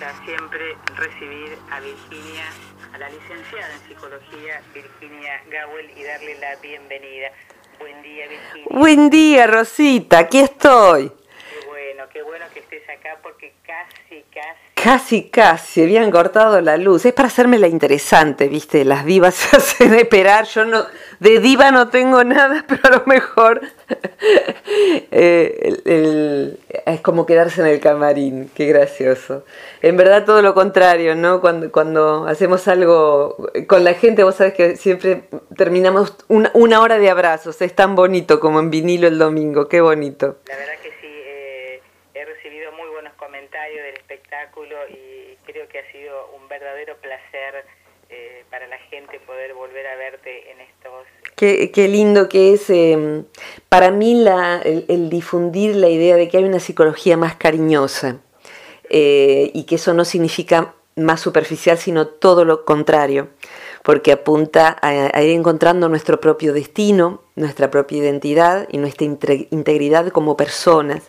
gusta siempre recibir a Virginia, a la licenciada en psicología Virginia Gawel y darle la bienvenida. Buen día, Virginia. Buen día, Rosita, aquí estoy. Qué bueno, qué bueno que estés acá porque casi, casi Casi, casi, habían cortado la luz. Es para hacerme la interesante, ¿viste? Las divas se hacen esperar. Yo no, de diva no tengo nada, pero a lo mejor eh, es como quedarse en el camarín. Qué gracioso. En verdad todo lo contrario, ¿no? Cuando, cuando hacemos algo con la gente, vos sabés que siempre terminamos una, una hora de abrazos. Es tan bonito como en vinilo el domingo. Qué bonito. La verdad que sí, eh, he recibido muy buenos comentarios del espectáculo y creo que ha sido un verdadero placer eh, para la gente poder volver a verte en estos... Qué, lindo que es eh, para mí el, difundir la idea de que hay una psicología más cariñosa eh, y que eso no significa más superficial, sino todo lo contrario, porque apunta a, ir encontrando nuestro propio destino, nuestra propia identidad y nuestra integridad como personas.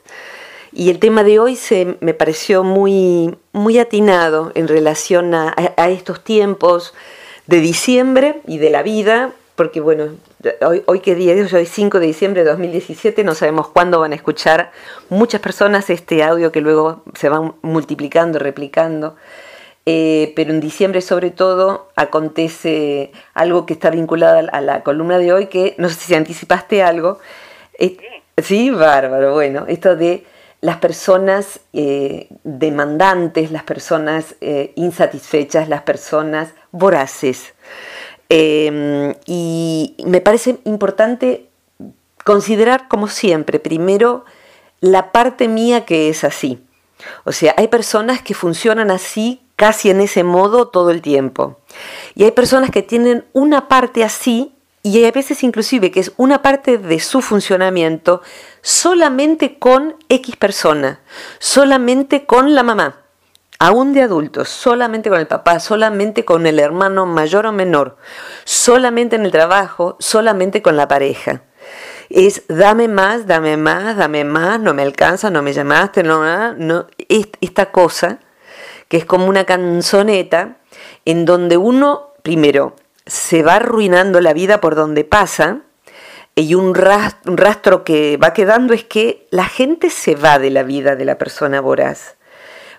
Y el tema de hoy se me pareció muy, muy atinado en relación a, estos tiempos de diciembre y de la vida, porque bueno, hoy, hoy qué día es, hoy 5 de diciembre de 2017, no sabemos cuándo van a escuchar muchas personas este audio que luego se van multiplicando, replicando. Eh, pero en diciembre sobre todo acontece algo que está vinculado a la columna de hoy, que no sé si anticipaste algo. Eh, sí, bárbaro, bueno, esto de las personas eh, demandantes, las personas eh, insatisfechas, las personas voraces. Eh, y me parece importante considerar, como siempre, primero la parte mía que es así. O sea, hay personas que funcionan así, casi en ese modo todo el tiempo. Y hay personas que tienen una parte así y hay veces inclusive que es una parte de su funcionamiento solamente con X persona, solamente con la mamá, aún de adultos, solamente con el papá, solamente con el hermano mayor o menor, solamente en el trabajo, solamente con la pareja. Es dame más, dame más, dame más, no me alcanza, no me llamaste, no, no, esta cosa que es como una canzoneta en donde uno, primero, se va arruinando la vida por donde pasa, y un rastro, que va quedando es que la gente se va de la vida de la persona voraz.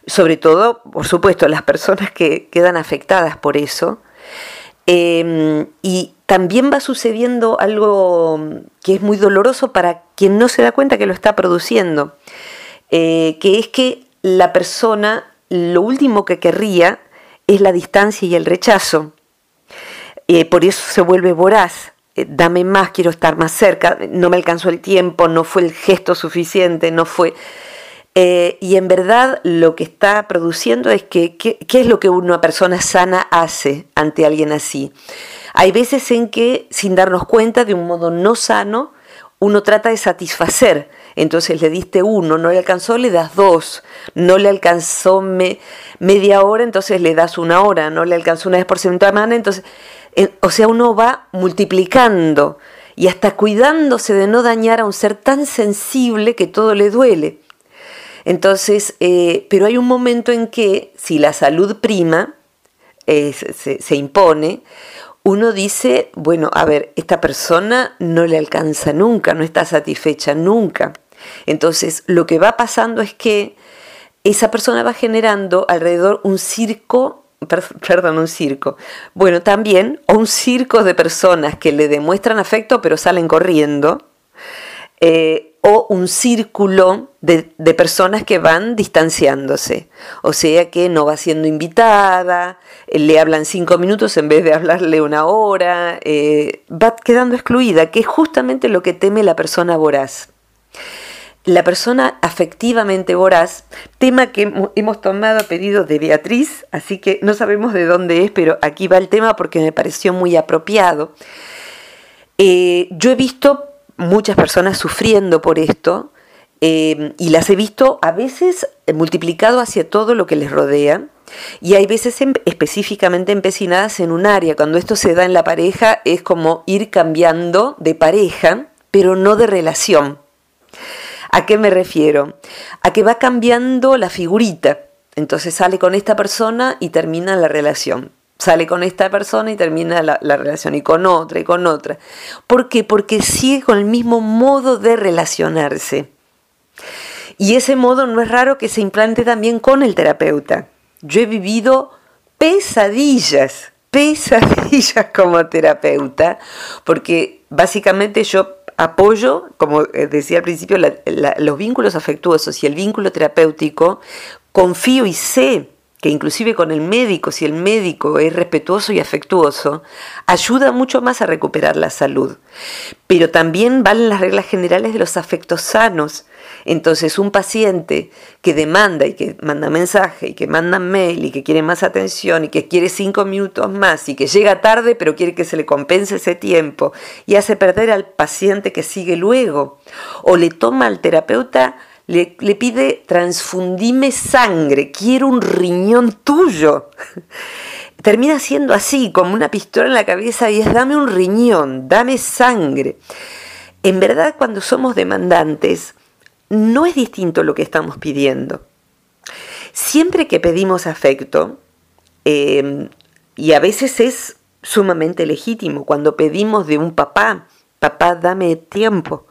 Sobre todo, por supuesto, las personas que quedan afectadas por eso. Eh, y también va sucediendo algo que es muy doloroso para quien no se da cuenta que lo está produciendo, eh, que es que la persona lo último que querría es la distancia y el rechazo. Eh, por eso se vuelve voraz. Eh, dame más, quiero estar más cerca, no me alcanzó el tiempo, no fue el gesto suficiente, no fue... Eh, y en verdad lo que está produciendo es que, ¿qué es lo que una persona sana hace ante alguien así? Hay veces en que, sin darnos cuenta, de un modo no sano, uno trata de satisfacer. Entonces le diste uno, no le alcanzó, le das dos. No le alcanzó me, media hora, entonces le das una hora. No le alcanzó una vez por semana, entonces o sea, uno va multiplicando y hasta cuidándose de no dañar a un ser tan sensible que todo le duele. Entonces, eh, pero hay un momento en que si la salud prima, eh, se, se, impone, uno dice, bueno, a ver, esta persona no le alcanza nunca, no está satisfecha nunca. Entonces, lo que va pasando es que esa persona va generando alrededor un circo perdón, un circo. Bueno, también, o un circo de personas que le demuestran afecto pero salen corriendo, eh, o un círculo de, personas que van distanciándose, o sea que no va siendo invitada, eh, le hablan cinco minutos en vez de hablarle una hora, eh, va quedando excluida, que es justamente lo que teme la persona voraz la persona afectivamente voraz, tema que hemos tomado a pedido de Beatriz, así que no sabemos de dónde es, pero aquí va el tema porque me pareció muy apropiado. Yo he visto muchas personas sufriendo por esto eh, y las he visto a veces multiplicado hacia todo lo que les rodea. Y hay veces en, específicamente empecinadas en un área. Cuando esto se da en la pareja es como ir cambiando de pareja, pero no de relación. ¿A qué me refiero? A que va cambiando la figurita. Entonces sale con esta persona y termina la relación. Sale con esta persona y termina la, la, relación y con otra y con otra. ¿Por qué? Porque sigue con el mismo modo de relacionarse. Y ese modo no es raro que se implante también con el terapeuta. Yo he vivido pesadillas, pesadillas como terapeuta, porque básicamente yo apoyo, como decía al principio, los vínculos afectuosos y el vínculo terapéutico, confío y sé que inclusive con el médico, si el médico es respetuoso y afectuoso, ayuda mucho más a recuperar la salud. Pero también valen las reglas generales de los afectos sanos. Entonces, un paciente que demanda y que manda mensaje y que manda mail y que quiere más atención y que quiere cinco minutos más y que llega tarde pero quiere que se le compense ese tiempo y hace perder al paciente que sigue luego o le toma al terapeuta le, pide transfundime sangre, quiero un riñón tuyo. Termina siendo así, como una pistola en la cabeza y es dame un riñón, dame sangre. En verdad, cuando somos demandantes, no es distinto lo que estamos pidiendo. Siempre que pedimos afecto, em, y a veces es sumamente legítimo, cuando pedimos de un papá, papá, dame tiempo,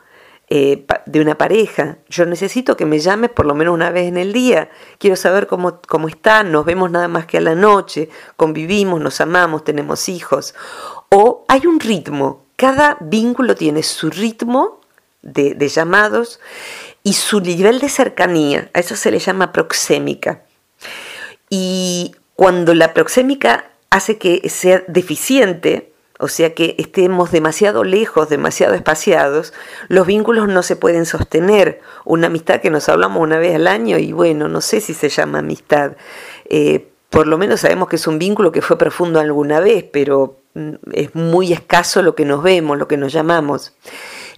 eh, de una pareja. Yo necesito que me llames por lo menos una vez en el día. Quiero saber cómo, cómo nos vemos nada más que a la noche, convivimos, nos amamos, tenemos hijos. O hay un ritmo, cada vínculo tiene su ritmo de, de llamados y su nivel de cercanía. A eso se le llama proxémica. Y cuando la proxémica hace que sea deficiente, o sea que estemos demasiado lejos, demasiado espaciados, los vínculos no se pueden sostener. Una amistad que nos hablamos una vez al año y bueno, no sé si se llama amistad. Eh, por lo menos sabemos que es un vínculo que fue profundo alguna vez, pero mm, es muy escaso lo que nos vemos, lo que nos llamamos.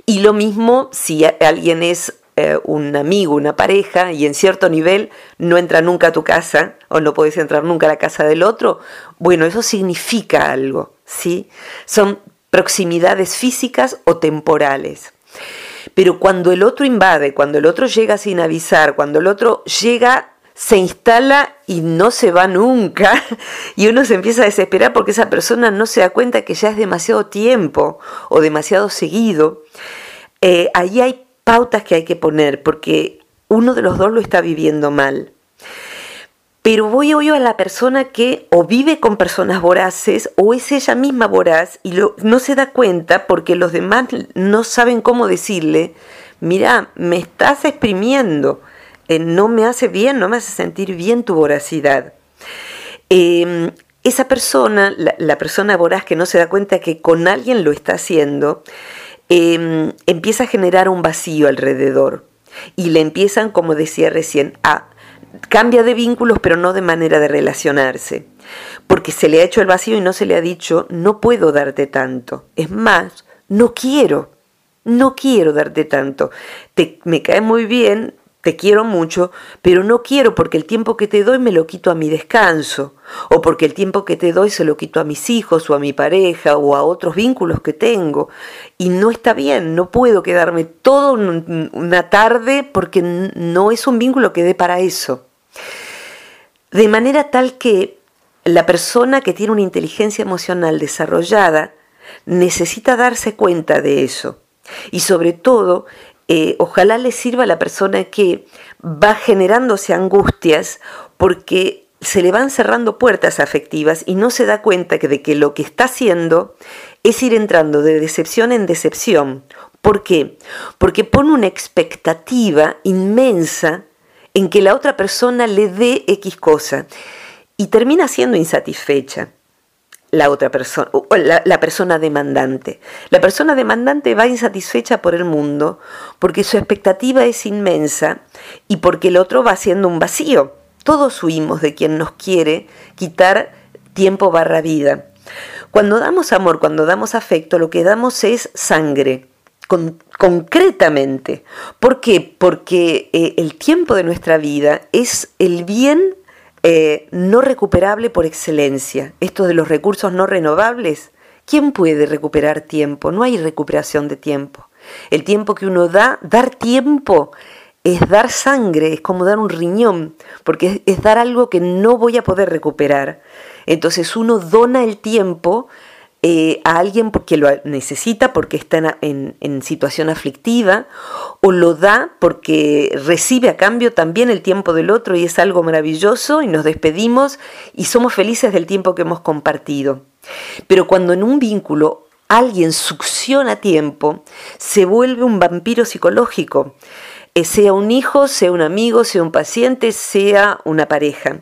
Y lo mismo si alguien es eh, un amigo, una pareja, y en cierto nivel no entra nunca a tu casa o no puedes entrar nunca a la casa del otro, bueno, eso significa algo, ¿sí? Son proximidades físicas o temporales. Pero cuando el otro invade, cuando el otro llega sin avisar, cuando el otro llega, se instala y no se va nunca, y uno se empieza a desesperar porque esa persona no se da cuenta que ya es demasiado tiempo o demasiado seguido, eh, ahí hay pautas que hay que poner porque uno de los dos lo está viviendo mal. Pero voy hoy a la persona que o vive con personas voraces o es ella misma voraz y no se da cuenta porque los demás no saben cómo decirle, mira, me estás exprimiendo, eh, no me hace bien, no me hace sentir bien tu voracidad. Em, esa persona, la persona voraz que no se da cuenta que con alguien lo está haciendo, Em, empieza a generar un vacío alrededor y le empiezan, como decía recién, a cambia de vínculos pero no de manera de relacionarse, porque se le ha hecho el vacío y no se le ha dicho, no puedo darte tanto, es más, no quiero, no quiero darte tanto, te, me cae muy bien, te quiero mucho, pero no quiero porque el tiempo que te doy me lo quito a mi descanso, o porque el tiempo que te doy se lo quito a mis hijos o a mi pareja o a otros vínculos que tengo. Y no está bien, no puedo quedarme toda una tarde porque no es un vínculo que dé para eso. De manera tal que la persona que tiene una inteligencia emocional desarrollada necesita darse cuenta de eso. Y sobre todo eh, ojalá le sirva a la persona que va generándose angustias porque se le van cerrando puertas afectivas y no se da cuenta de que lo que está haciendo es ir entrando de decepción en decepción. ¿Por qué? Porque pone una expectativa inmensa en que la otra persona le dé X cosa y termina siendo insatisfecha la otra persona, la, la, persona demandante. La persona demandante va insatisfecha por el mundo porque su expectativa es inmensa y porque el otro va haciendo un vacío. Todos huimos de quien nos quiere quitar tiempo barra vida. Cuando damos amor, cuando damos afecto, lo que damos es sangre, concretamente. ¿Por qué? Porque eh, el tiempo de nuestra vida es el bien eh, no recuperable por excelencia. Esto de los recursos no renovables, ¿quién puede recuperar tiempo? No hay recuperación de tiempo. El tiempo que uno da, dar tiempo es dar sangre, es como dar un riñón, porque es, dar algo que no voy a poder recuperar. Entonces uno dona el tiempo eh, a alguien porque lo necesita, porque está en, situación aflictiva, o lo da porque recibe a cambio también el tiempo del otro y es algo maravilloso y nos despedimos y somos felices del tiempo que hemos compartido. Pero cuando en un vínculo alguien succiona tiempo, se vuelve un vampiro psicológico eh, sea un hijo, sea un amigo, sea un paciente, sea una pareja.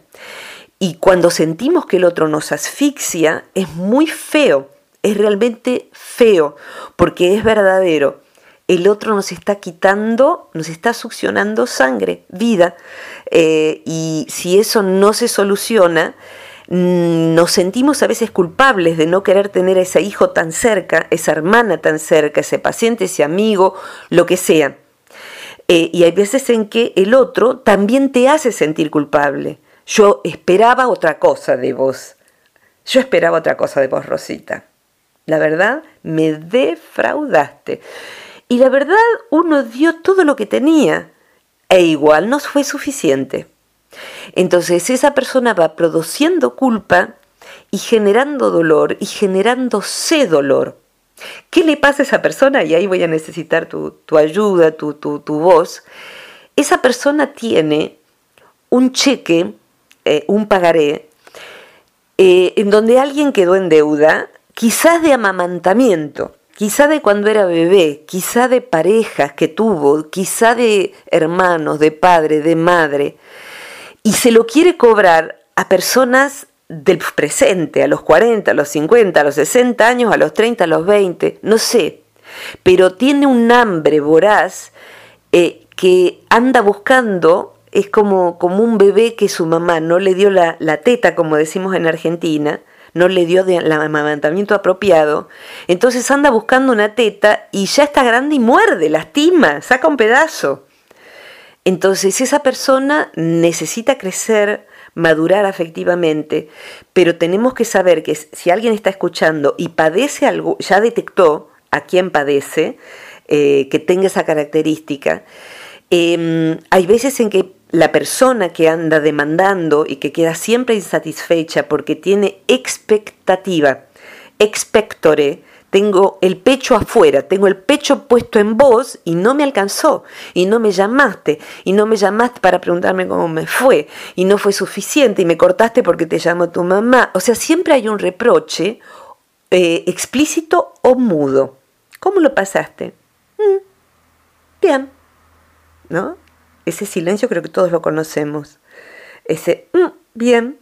Y cuando sentimos que el otro nos asfixia, es muy feo, es realmente feo, porque es verdadero. El otro nos está quitando, nos está succionando sangre, vida. Eh, y si eso no se soluciona, mm, nos sentimos a veces culpables de no querer tener a ese hijo tan cerca, esa hermana tan cerca, ese paciente, ese amigo, lo que sea. Eh, y hay veces en que el otro también te hace sentir culpable. Yo esperaba otra cosa de vos. Yo esperaba otra cosa de vos, Rosita. La verdad, me defraudaste. Y la verdad, uno dio todo lo que tenía. E igual no fue suficiente. Entonces esa persona va produciendo culpa y generando dolor y generándose dolor. ¿Qué le pasa a esa persona? Y ahí voy a necesitar tu, ayuda, tu, voz. Esa persona tiene un cheque, eh, un pagaré, eh, en donde alguien quedó en deuda, quizás de amamantamiento, quizá de cuando era bebé, quizá de parejas que tuvo, quizá de hermanos, de padre, de madre, y se lo quiere cobrar a personas del presente, a los 40, a los 50, a los 60 años, a los 30, a los 20, no sé, pero tiene un hambre voraz eh, que anda buscando, es como, como un bebé que su mamá no le dio la, teta, como decimos en Argentina, no le dio el amamantamiento apropiado, entonces anda buscando una teta y ya está grande y muerde, lastima, saca un pedazo. Entonces esa persona necesita crecer, madurar afectivamente, pero tenemos que saber que si alguien está escuchando y padece algo, ya detectó a quién padece, eh, que tenga esa característica, em, hay veces en que la persona que anda demandando y que queda siempre insatisfecha porque tiene expectativa, expectore, tengo el pecho afuera, tengo el pecho puesto en vos y no me alcanzó, y no me llamaste, y no me llamaste para preguntarme cómo me fue, y no fue suficiente, y me cortaste porque te llamó tu mamá. O sea, siempre hay un reproche eh, explícito o mudo. ¿Cómo lo pasaste? Mm, bien, ¿no? Ese silencio creo que todos lo conocemos. Ese, mm, bien,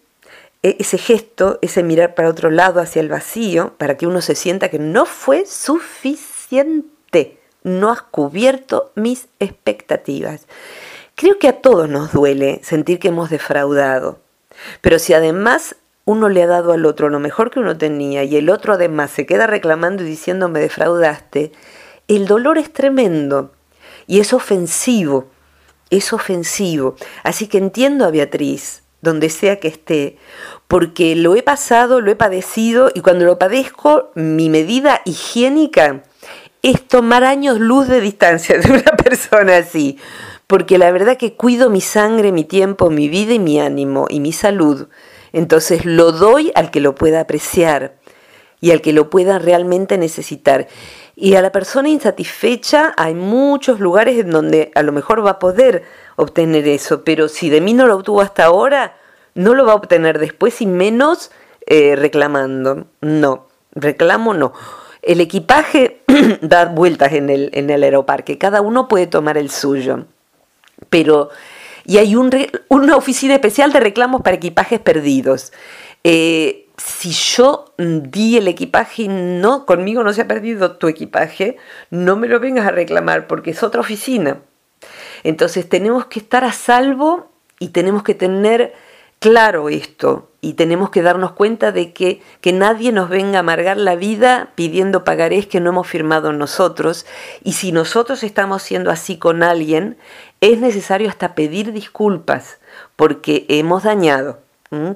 e-, ese gesto, ese mirar para otro lado hacia el vacío, para que uno se sienta que no fue suficiente, no has cubierto mis expectativas. Creo que a todos nos duele sentir que hemos defraudado, pero si además uno le ha dado al otro lo mejor que uno tenía y el otro además se queda reclamando y diciendo me defraudaste, el dolor es tremendo y es ofensivo, es ofensivo. Así que entiendo a Beatriz, donde sea que esté, porque lo he pasado, lo he padecido y cuando lo padezco, mi medida higiénica es tomar años luz de distancia de una persona así, porque la verdad que cuido mi sangre, mi tiempo, mi vida y mi ánimo y mi salud. Entonces lo doy al que lo pueda apreciar y al que lo pueda realmente necesitar. Y a la persona insatisfecha hay muchos lugares en donde a lo mejor va a poder obtener eso, pero si de mí no lo obtuvo hasta ahora, no lo va a obtener después y menos eh, reclamando. No, reclamo no. El equipaje da vueltas en el, en el aeroparque, cada uno puede tomar el suyo, pero... Y hay un una oficina especial de reclamos para equipajes perdidos. Eh, si yo di el equipaje y no, conmigo no se ha perdido tu equipaje, no me lo vengas a reclamar porque es otra oficina. Entonces tenemos que estar a salvo y tenemos que tener claro esto y tenemos que darnos cuenta de que, que nadie nos venga a amargar la vida pidiendo pagarés que no hemos firmado nosotros y si nosotros estamos siendo así con alguien, es necesario hasta pedir disculpas porque hemos dañado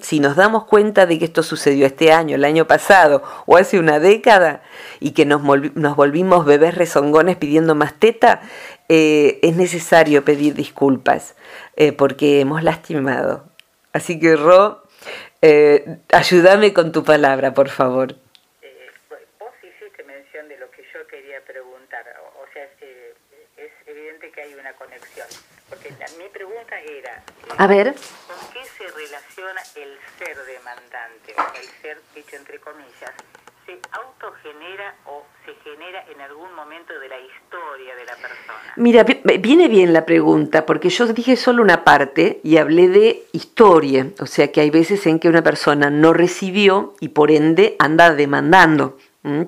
Si nos damos cuenta de que esto sucedió este año, el año pasado o hace una década y que nos, volvimos bebés rezongones pidiendo más teta, eh, es necesario pedir disculpas eh, porque hemos lastimado. Así que, Ro, eh, ayúdame con tu palabra, por favor. vos hiciste mención de lo que yo quería preguntar. O, sea, es evidente que hay una conexión. Porque mi pregunta era... A ver el ser demandante, el ser dicho entre comillas, se autogenera o se genera en algún momento de la historia de la persona? Mira, viene bien la pregunta, porque yo dije solo una parte y hablé de historia, o sea que hay veces en que una persona no recibió y por ende anda demandando,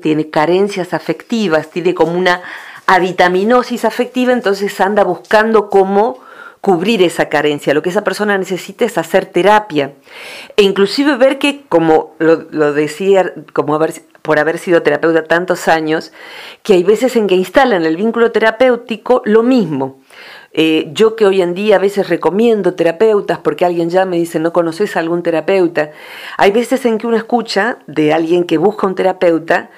tiene carencias afectivas, tiene como una avitaminosis afectiva, entonces anda buscando cómo cubrir esa carencia. Lo que esa persona necesita es hacer terapia. E inclusive ver que, como lo, decía, como por haber sido terapeuta tantos años, que hay veces en que instalan el vínculo terapéutico lo mismo. Eh, yo que hoy en día a veces recomiendo terapeutas porque alguien ya me dice, no conoces a algún terapeuta, hay veces en que uno escucha de alguien que busca un terapeuta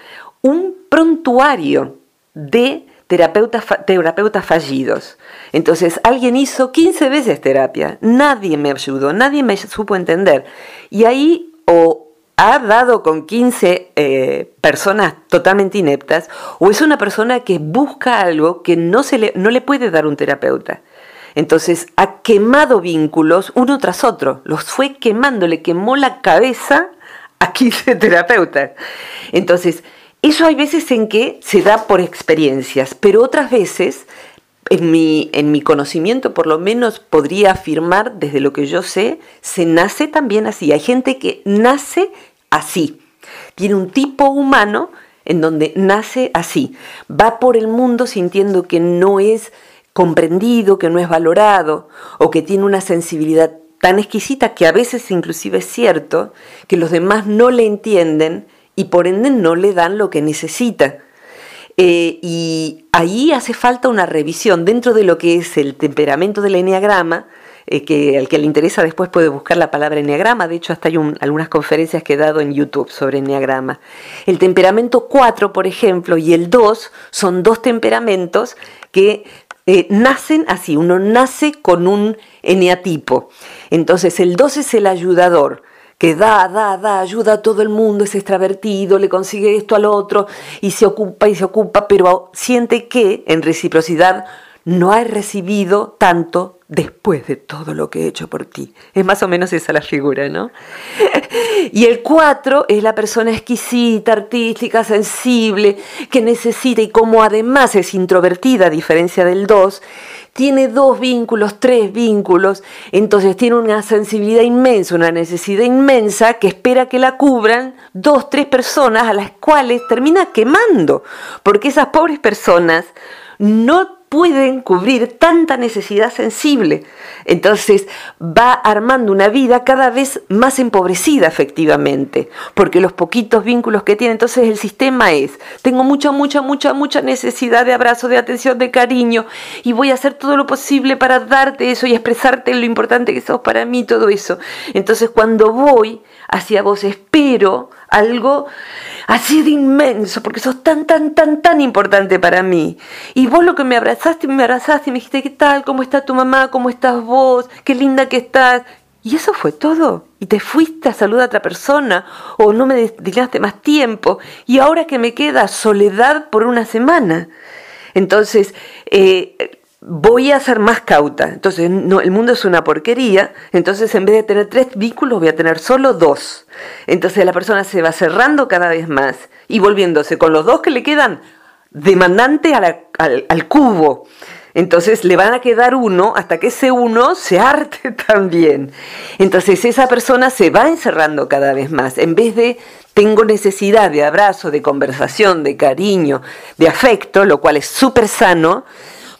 un prontuario de terapeutas, terapeutas fallidos. Entonces, alguien hizo 15 veces terapia, nadie me ayudó, nadie me supo entender. Y ahí o ha dado con 15 eh, personas totalmente ineptas, o es una persona que busca algo que no, se le, no le puede dar un terapeuta. Entonces ha quemado vínculos uno tras otro, los fue quemando, le quemó la cabeza a 15 terapeutas. Entonces, eso hay veces en que se da por experiencias, pero otras veces, en mi, en mi conocimiento por lo menos podría afirmar, desde lo que yo sé, se nace también así. Hay gente que nace así, tiene un tipo humano en donde nace así, va por el mundo sintiendo que no es comprendido, que no es valorado o que tiene una sensibilidad tan exquisita que a veces inclusive es cierto que los demás no le entienden y por ende no le dan lo que necesita. Eh, y ahí hace falta una revisión dentro de lo que es el temperamento del enneagrama, eh, que al que le interesa después puede buscar la palabra enneagrama, de hecho hasta hay algunas conferencias que he dado en YouTube sobre enneagrama. El temperamento 4, por ejemplo, y el 2 son dos temperamentos que eh, nacen así, uno nace con un eneatipo. Entonces el 2 es el ayudador, que da, da, da, ayuda a todo el mundo, es extravertido, le consigue esto al otro y se ocupa y se ocupa, pero siente que en reciprocidad no ha recibido tanto después de todo lo que he hecho por ti. Es más o menos esa la figura, ¿no? y el cuatro es la persona exquisita, artística, sensible, que necesita y como además es introvertida a diferencia del dos, tiene dos vínculos, tres vínculos, entonces tiene una sensibilidad inmensa, una necesidad inmensa que espera que la cubran dos, tres personas a las cuales termina quemando, porque esas pobres personas no pueden cubrir tanta necesidad sensible. Entonces va armando una vida cada vez más empobrecida efectivamente, porque los poquitos vínculos que tiene, entonces el sistema es, tengo mucha, mucha, mucha, mucha necesidad de abrazo, de atención, de cariño, y voy a hacer todo lo posible para darte eso y expresarte lo importante que sos para mí, todo eso. Entonces cuando voy hacia vos, espero algo así de inmenso, porque sos tan, tan, tan, tan importante para mí. Y vos lo que me abrazaste, me abrazaste y me dijiste, ¿qué tal? ¿Cómo está tu mamá? ¿Cómo estás vos? Qué linda que estás. Y eso fue todo. Y te fuiste a saludar a otra persona o no me dedicaste más tiempo. Y ahora que me queda soledad por una semana. Entonces, eh, voy a ser más cauta. Entonces, no, el mundo es una porquería. Entonces, en vez de tener tres vínculos, voy a tener solo dos. Entonces, la persona se va cerrando cada vez más y volviéndose con los dos que le quedan demandante al, al, cubo. Entonces le van a quedar uno hasta que ese uno se arte también. Entonces esa persona se va encerrando cada vez más. En vez de tengo necesidad de abrazo, de conversación, de cariño, de afecto, lo cual es súper sano,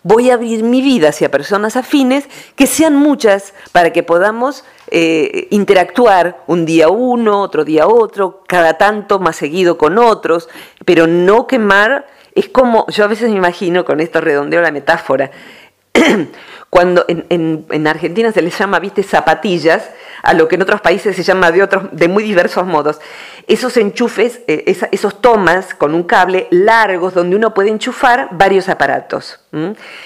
voy a abrir mi vida hacia personas afines, que sean muchas, para que podamos eh, interactuar un día uno, otro día otro, cada tanto más seguido con otros, pero no quemar, es como, yo a veces me imagino, con esto redondeo la metáfora, cuando en, Argentina se les llama, viste, zapatillas, a lo que en otros países se llama de otros, de muy diversos modos. Esos enchufes, eh, esos tomas con un cable largos donde uno puede enchufar varios aparatos.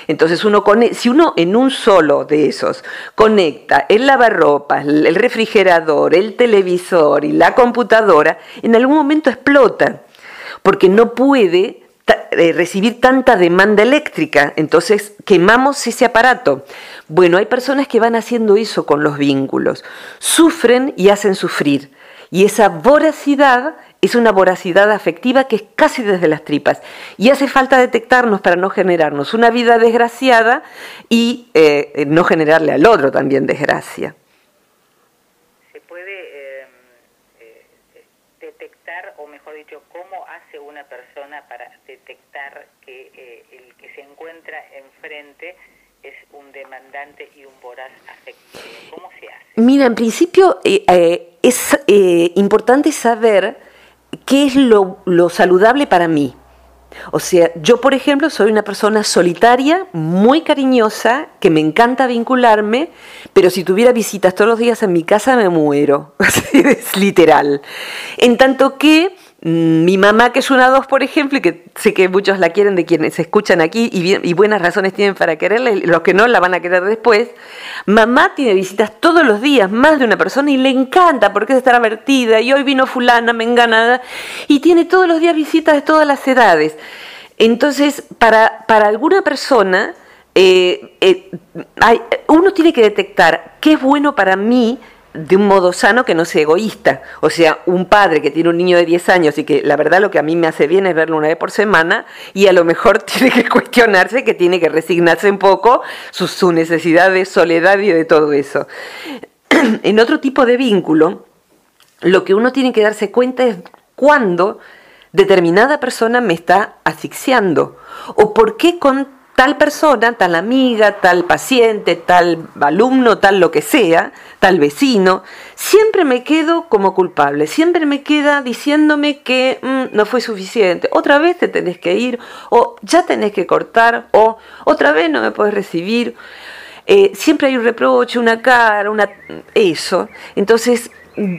Entonces uno si uno en un solo de esos conecta el lavarropas, el refrigerador, el televisor y la computadora, en algún momento explota, porque no puede eh, recibir tanta demanda eléctrica, entonces quemamos ese aparato. Bueno, hay personas que van haciendo eso con los vínculos, sufren y hacen sufrir. Y esa voracidad es una voracidad afectiva que es casi desde las tripas. Y hace falta detectarnos para no generarnos una vida desgraciada y eh, no generarle al otro también desgracia. Detectar que eh, el que se encuentra enfrente es un demandante y un voraz afectivo. ¿Cómo se hace? Mira, en principio eh, eh, es importante saber qué es lo, lo saludable para mí. O sea, yo por ejemplo soy una persona solitaria, muy cariñosa, que me encanta vincularme, pero si tuviera visitas todos los días en mi casa me muero. es literal. En tanto que mi mamá, que es una dos, por ejemplo, y que sé que muchos la quieren de quienes se escuchan aquí y, buenas razones tienen para quererla, y los que no la van a querer después. Mamá tiene visitas todos los días, más de una persona, y le encanta porque es estar avertida, y hoy vino fulana, menganada, y tiene todos los días visitas de todas las edades. Entonces, para, para alguna persona, eh, eh, uno tiene que detectar qué es bueno para mí de un modo sano que no sea egoísta. O sea, un padre que tiene un niño de 10 años y que la verdad lo que a mí me hace bien es verlo una vez por semana y a lo mejor tiene que cuestionarse, que tiene que resignarse un poco su, necesidad de soledad y de todo eso. en otro tipo de vínculo, lo que uno tiene que darse cuenta es cuándo determinada persona me está asfixiando o por qué con tal persona, tal amiga, tal paciente, tal alumno, tal lo que sea, tal vecino, siempre me quedo como culpable, siempre me queda diciéndome que mm, no fue suficiente, otra vez te tenés que ir, o ya tenés que cortar, o otra vez no me puedes recibir. Eh, siempre hay un reproche, una cara, una eso. Entonces,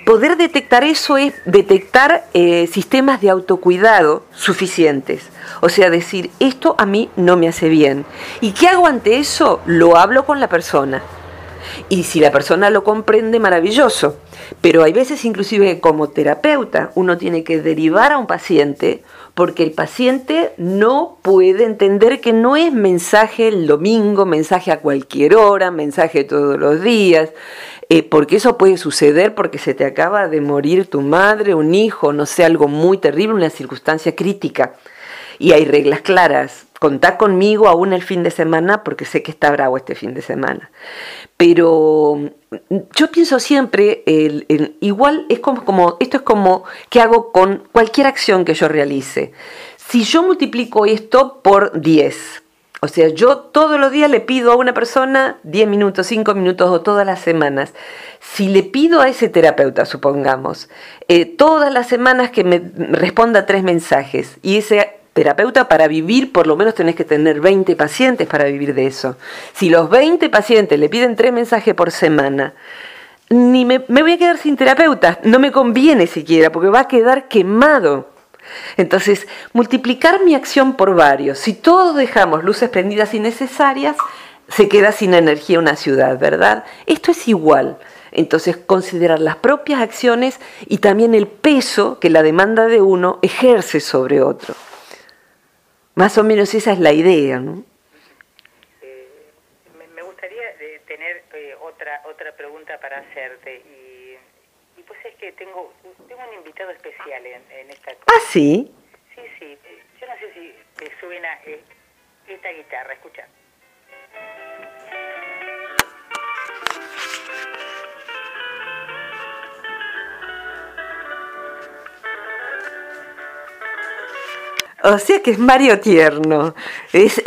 poder detectar eso es detectar eh, sistemas de autocuidado suficientes. O sea, decir, esto a mí no me hace bien. ¿Y qué hago ante eso? Lo hablo con la persona. Y si la persona lo comprende, maravilloso. Pero hay veces inclusive como terapeuta uno tiene que derivar a un paciente porque el paciente no puede entender que no es mensaje el domingo, mensaje a cualquier hora, mensaje todos los días, eh, porque eso puede suceder porque se te acaba de morir tu madre, un hijo, no sé, algo muy terrible, una circunstancia crítica. Y hay reglas claras. Contá conmigo aún el fin de semana porque sé que está bravo este fin de semana. Pero mm, yo pienso siempre, igual es como, como, esto es como que hago con cualquier acción que yo realice. Si yo multiplico esto por 10, o sea, yo todos los días le pido a una persona 10 minutos, 5 minutos o todas las semanas. Si le pido a ese terapeuta, supongamos, eh, todas las semanas que me responda tres mensajes y ese terapeuta para vivir, por lo menos tenés que tener 20 pacientes para vivir de eso. Si los 20 pacientes le piden tres mensajes por semana, ni me, me voy a quedar sin terapeuta, no me conviene siquiera, porque va a quedar quemado. Entonces, multiplicar mi acción por varios. Si todos dejamos luces prendidas innecesarias, se queda sin energía una ciudad, ¿verdad? Esto es igual. Entonces, considerar las propias acciones y también el peso que la demanda de uno ejerce sobre otro. Más o menos esa es la idea, ¿no? Eh, me gustaría eh, tener eh, otra otra pregunta para hacerte y, y, pues es que tengo tengo un invitado especial en, en esta. Ah, sí. Sí, sí. Yo no sé si te suena esta guitarra. Escucha. O sea que es Mario Tierno. Es,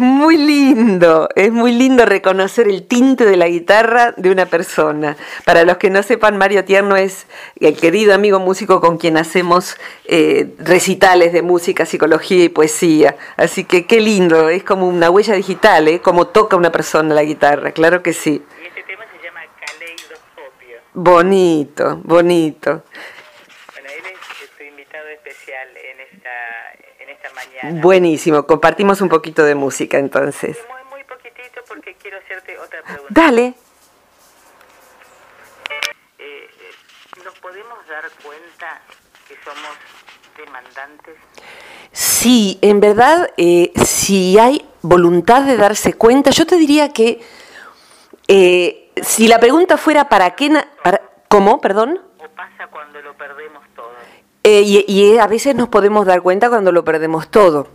muy lindo, es muy lindo reconocer el tinte de la guitarra de una persona. Para los que no sepan, Mario Tierno es el querido amigo músico con quien hacemos eh, recitales de música, psicología y poesía. Así que qué lindo, es como una huella digital, ¿eh? como toca una persona la guitarra, claro que sí. Y este tema se llama Caleidoscopio. Bonito, bonito. Bueno, él es tu invitado especial en esta mañana. Buenísimo, compartimos un poquito de música entonces. Muy, muy poquitito porque quiero hacerte otra pregunta. Dale. Eh, eh, ¿Nos podemos dar cuenta que somos demandantes? Sí, en verdad, eh, si hay voluntad de darse cuenta, yo te diría que si la pregunta fuera ¿para qué? Para, ¿Cómo? Perdón. ¿O pasa cuando lo perdemos? Eh, y, a veces nos podemos dar cuenta cuando lo perdemos todo.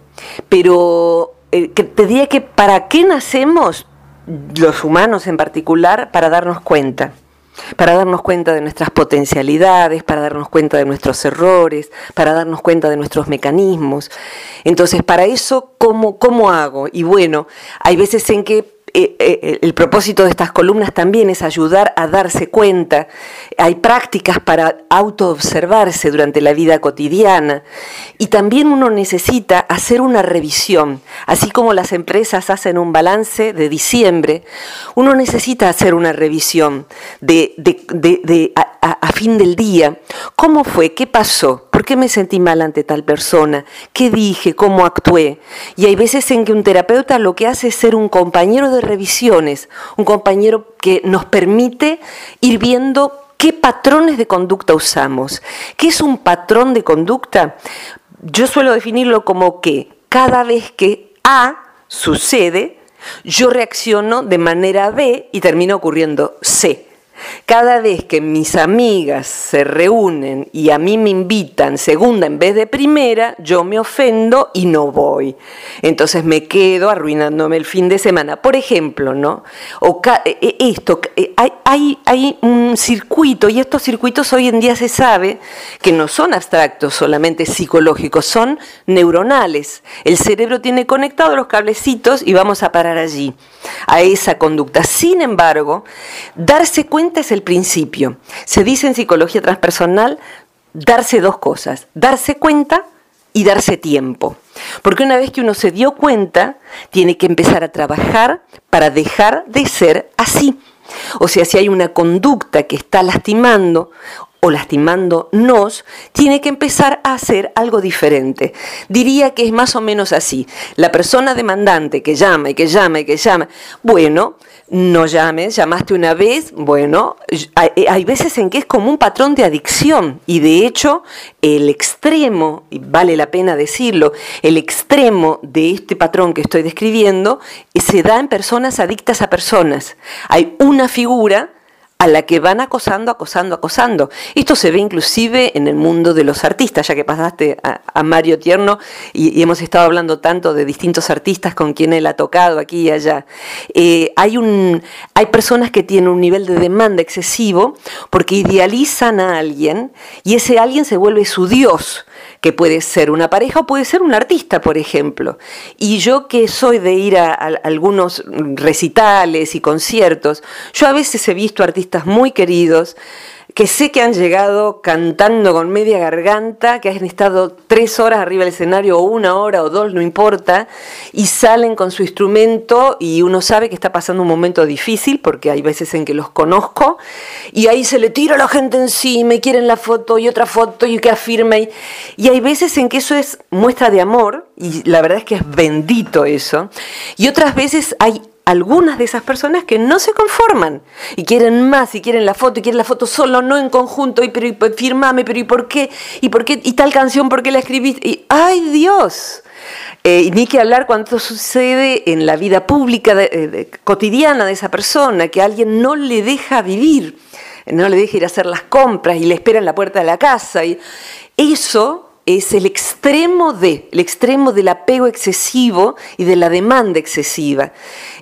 Pero eh, te diría que ¿para qué nacemos los humanos en particular? Para darnos cuenta. Para darnos cuenta de nuestras potencialidades, para darnos cuenta de nuestros errores, para darnos cuenta de nuestros mecanismos. Entonces, para eso, ¿cómo, cómo hago? Y bueno, hay veces en que el propósito de estas columnas también es ayudar a darse cuenta. Hay prácticas para autoobservarse durante la vida cotidiana y también uno necesita hacer una revisión. Así como las empresas hacen un balance de diciembre, uno necesita hacer una revisión de, a fin del día. ¿Cómo fue? ¿Qué pasó? ¿Por qué me sentí mal ante tal persona? ¿Qué dije? ¿Cómo actué? Y hay veces en que un terapeuta lo que hace es ser un compañero de revisiones, un compañero que nos permite ir viendo qué patrones de conducta usamos. ¿Qué es un patrón de conducta? Yo suelo definirlo como que cada vez que A sucede, yo reacciono de manera B y termino ocurriendo C. Cada vez que mis amigas se reúnen y a mí me invitan segunda en vez de primera, yo me ofendo y no voy. Entonces me quedo arruinándome el fin de semana. Por ejemplo, ¿no? O e, e, esto, e, hay, hay, hay un circuito, y estos circuitos hoy en día se sabe que no son abstractos solamente psicológicos, son neuronales. El cerebro tiene conectados los cablecitos y vamos a parar allí, a esa conducta. Sin embargo, darse cuenta es el principio. Se dice en psicología transpersonal darse dos cosas, darse cuenta y darse tiempo. Porque una vez que uno se dio cuenta, tiene que empezar a trabajar para dejar de ser así. O sea, si hay una conducta que está lastimando o lastimándonos, tiene que empezar a hacer algo diferente. Diría que es más o menos así. La persona demandante que llama y que llama y que llama, bueno, no llames, llamaste una vez, bueno, hay, veces en que es como un patrón de adicción y de hecho el extremo, y vale la pena decirlo, el extremo de este patrón que estoy describiendo se da en personas adictas a personas. Hay una figura a la que van acosando, acosando, acosando. Esto se ve inclusive en el mundo de los artistas, ya que pasaste a, Mario Tierno y, hemos estado hablando tanto de distintos artistas con quien él ha tocado aquí y allá. Eh, hay, un, hay personas que tienen un nivel de demanda excesivo porque idealizan a alguien y ese alguien se vuelve su Dios que puede ser una pareja o puede ser un artista, por ejemplo. Y yo que soy de ir a, algunos recitales y conciertos, yo a veces he visto artistas muy queridos que sé que han llegado cantando con media garganta, que han estado tres horas arriba del escenario o una hora o dos, no importa, y salen con su instrumento y uno sabe que está pasando un momento difícil porque hay veces en que los conozco y ahí se le tira la gente encima y quieren la foto y otra foto y que afirme y, y hay veces en que eso es muestra de amor y la verdad es que es bendito eso. Y otras veces hay algunas de esas personas que no se conforman y quieren más y quieren la foto y quieren la foto solo, no en conjunto, y pero y, firmame, pero ¿y por qué? ¿Y por qué? ¿Y tal canción por qué la escribiste? Y ¡ay Dios! Eh, ni que hablar cuánto sucede en la vida pública eh, cotidiana de esa persona, que alguien no le deja vivir, no le deja ir a hacer las compras y le espera en la puerta de la casa. Y eso es el extremo de, el extremo del apego excesivo y de la demanda excesiva,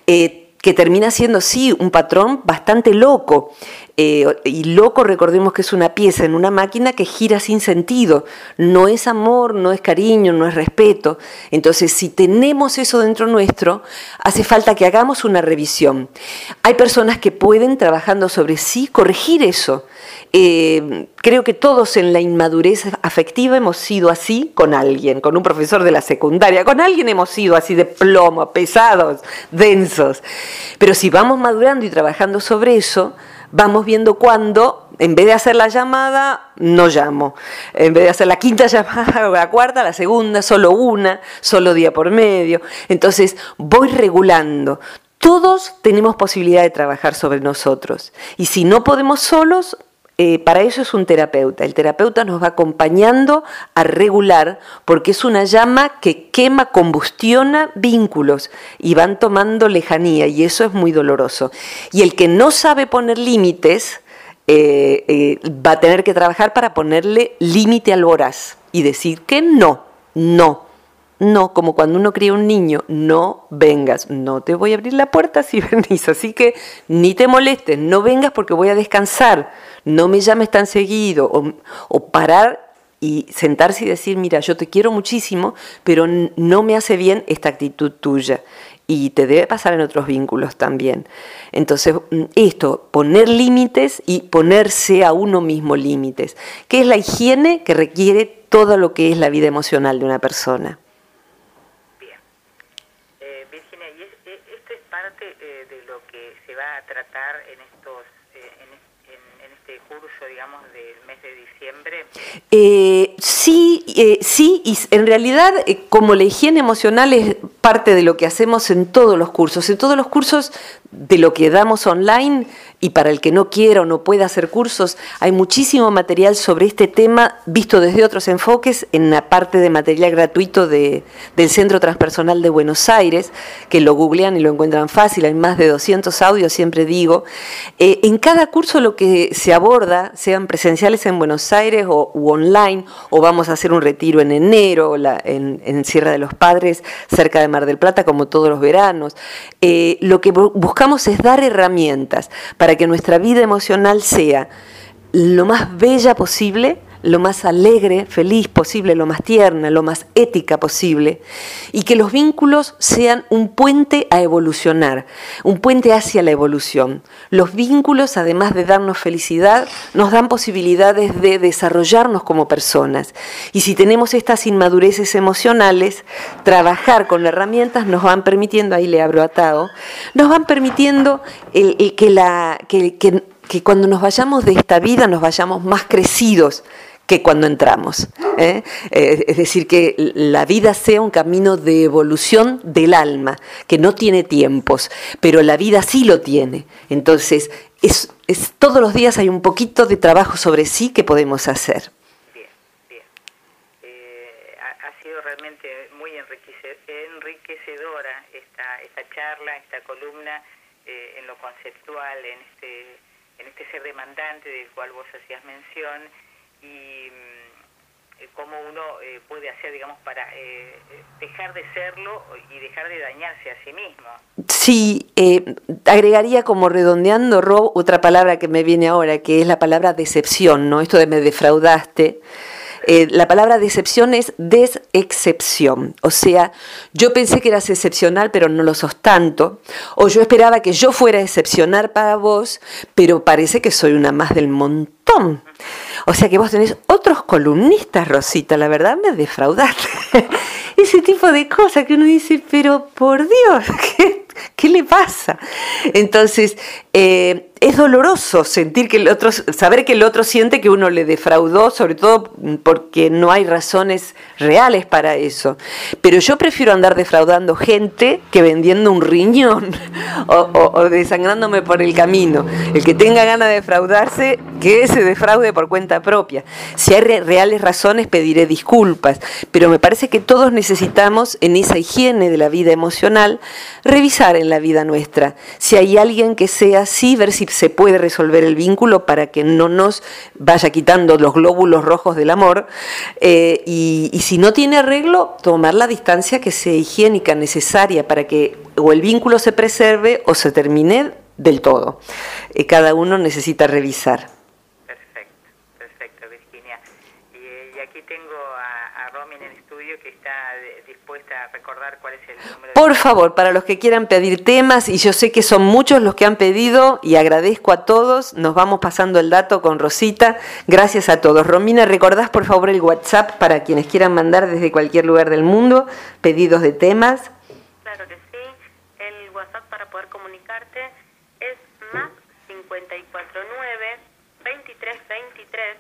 eh, que termina siendo, sí, un patrón bastante loco. Eh, y loco, recordemos que es una pieza en una máquina que gira sin sentido. No es amor, no es cariño, no es respeto. Entonces, si tenemos eso dentro nuestro, hace falta que hagamos una revisión. Hay personas que pueden, trabajando sobre sí, corregir eso. Eh, creo que todos en la inmadurez afectiva hemos sido así con alguien, con un profesor de la secundaria, con alguien hemos sido así de plomo, pesados, densos. Pero si vamos madurando y trabajando sobre eso, vamos viendo cuándo, en vez de hacer la llamada, no llamo. En vez de hacer la quinta llamada la cuarta, la segunda, solo una, solo día por medio. Entonces voy regulando. Todos tenemos posibilidad de trabajar sobre nosotros. Y si no podemos solos, eh, para eso es un terapeuta. El terapeuta nos va acompañando a regular porque es una llama que quema, combustiona vínculos y van tomando lejanía y eso es muy doloroso. Y el que no sabe poner límites eh, eh, va a tener que trabajar para ponerle límite al voraz y decir que no, no. No, como cuando uno cría un niño, no vengas, no te voy a abrir la puerta si venís, así que ni te molestes, no vengas porque voy a descansar no me llames tan seguido, o, parar y sentarse y decir, mira, yo te quiero muchísimo, pero no me hace bien esta actitud tuya. Y te debe pasar en otros vínculos también. Entonces, mm, esto, poner límites y ponerse a uno mismo límites, que es la higiene que requiere todo lo que es la vida emocional de una persona. Bien. Eh, Virginia, y esto es parte eh, de lo que se va a tratar en estos curso, digamos, del mes de diciembre? Eh, sí, eh, sí, y en realidad eh, como la higiene emocional es parte de lo que hacemos en todos los cursos. En todos los cursos de lo que damos online y para el que no quiera o no pueda hacer cursos, hay muchísimo material sobre este tema visto desde otros enfoques en la parte de material gratuito de, del Centro Transpersonal de Buenos Aires, que lo googlean y lo encuentran fácil, hay más de 200 audios, siempre digo. Eh, en cada curso lo que se aborda, sean presenciales en Buenos Aires o u online, o vamos a hacer un retiro en enero en Sierra de los Padres, cerca de Mar del Plata, como todos los veranos, eh, lo que buscamos es dar herramientas para que nuestra vida emocional sea lo más bella posible, lo más alegre, feliz posible, lo más tierna, lo más ética posible, y que los vínculos sean un puente a evolucionar, un puente hacia la evolución. Los vínculos, además de darnos felicidad, nos dan posibilidades de desarrollarnos como personas. Y si tenemos estas inmadureces emocionales, trabajar con herramientas nos van permitiendo, ahí le abro atado, nos van permitiendo que, que cuando nos vayamos de esta vida nos vayamos más crecidos que cuando entramos. ¿eh? Eh, es decir, que la vida sea un camino de evolución del alma, que no tiene tiempos, pero la vida sí lo tiene. Entonces, es, es, todos los días hay un poquito de trabajo sobre sí que podemos hacer. Bien, bien. Eh, ha, sido realmente muy enriquecedora esta, esta charla, esta columna en lo conceptual, en este, en este ser demandante del cual vos hacías mención y cómo uno eh, puede hacer, digamos, para eh, dejar de serlo y dejar de dañarse a sí mismo. Sí, eh, agregaría como redondeando, Rob, otra palabra que me viene ahora, que es la palabra decepción, ¿no? Esto de me defraudaste. La palabra decepción es desexcepción, o sea, yo pensé que eras excepcional, pero no lo sos tanto, o yo esperaba que yo fuera excepcional para vos, pero parece que soy una más del montón. O sea que vos tenés otros columnistas, Rosita, la verdad me defraudaste. Ese tipo de cosas que uno dice, pero por Dios, ¿qué, le pasa? Entonces, eh, es doloroso sentir que el otro, saber que el otro siente que uno le defraudó, sobre todo porque no hay razones reales para eso. Pero yo prefiero andar defraudando gente que vendiendo un riñón o, desangrándome por el camino. El que tenga ganas de defraudarse, que se defraude por cuenta propia. Si hay reales razones, pediré disculpas. Pero me parece que todos necesitamos, en esa higiene de la vida emocional, revisar en la vida nuestra. Si hay alguien que sea así, se puede resolver el vínculo para que no nos vaya quitando los glóbulos rojos del amor. Eh, y, si no tiene arreglo, tomar la distancia que sea higiénica, necesaria para que o el vínculo se preserve o se termine del todo. Eh, cada uno necesita revisar. Perfecto, perfecto, Virginia. Y, eh, aquí tengo a, a Romy en el estudio que está dispuesta a recordar cuál es el número. Por favor, para los que quieran pedir temas, y yo sé que son muchos los que han pedido, y agradezco a todos, nos vamos pasando el dato con Rosita. Gracias a todos. Romina, ¿recordás por favor el WhatsApp para quienes quieran mandar desde cualquier lugar del mundo pedidos de temas? Claro que sí. El WhatsApp para poder comunicarte es más 549 2323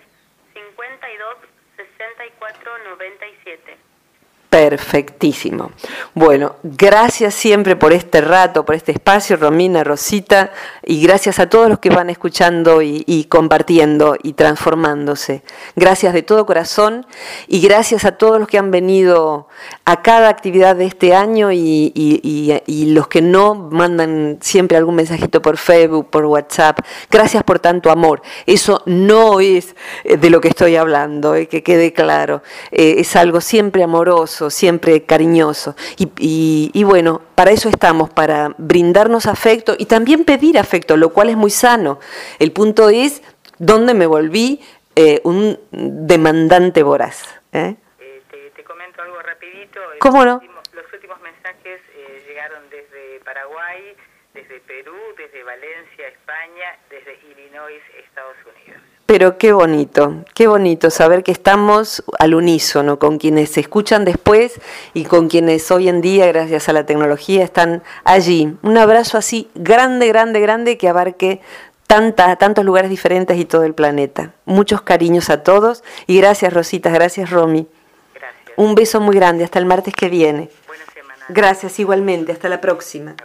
52 64 97. Perfectísimo. Bueno, gracias siempre por este rato, por este espacio, Romina, Rosita, y gracias a todos los que van escuchando y, compartiendo y transformándose. Gracias de todo corazón y gracias a todos los que han venido a cada actividad de este año y, y los que no mandan siempre algún mensajito por Facebook, por WhatsApp. Gracias por tanto amor. Eso no es eh, de lo que estoy hablando, eh, que quede claro. Eh, es algo siempre amoroso siempre cariñoso. Y, bueno, para eso estamos, para brindarnos afecto y también pedir afecto, lo cual es muy sano. El punto es dónde me volví eh, un demandante voraz te, comento algo rapidito. ¿Cómo no? los últimos mensajes llegaron desde Paraguay, desde Perú, desde Valencia, España, desde Illinois, Estados Unidos. Pero qué bonito, qué bonito saber que estamos al unísono con quienes se escuchan después y con quienes hoy en día, gracias a la tecnología, están allí. Un abrazo así grande, grande, grande que abarque tanta, tantos lugares diferentes y todo el planeta. Muchos cariños a todos y gracias Rosita, gracias Romy. Un beso muy grande, hasta el martes que viene. Gracias igualmente, hasta la próxima.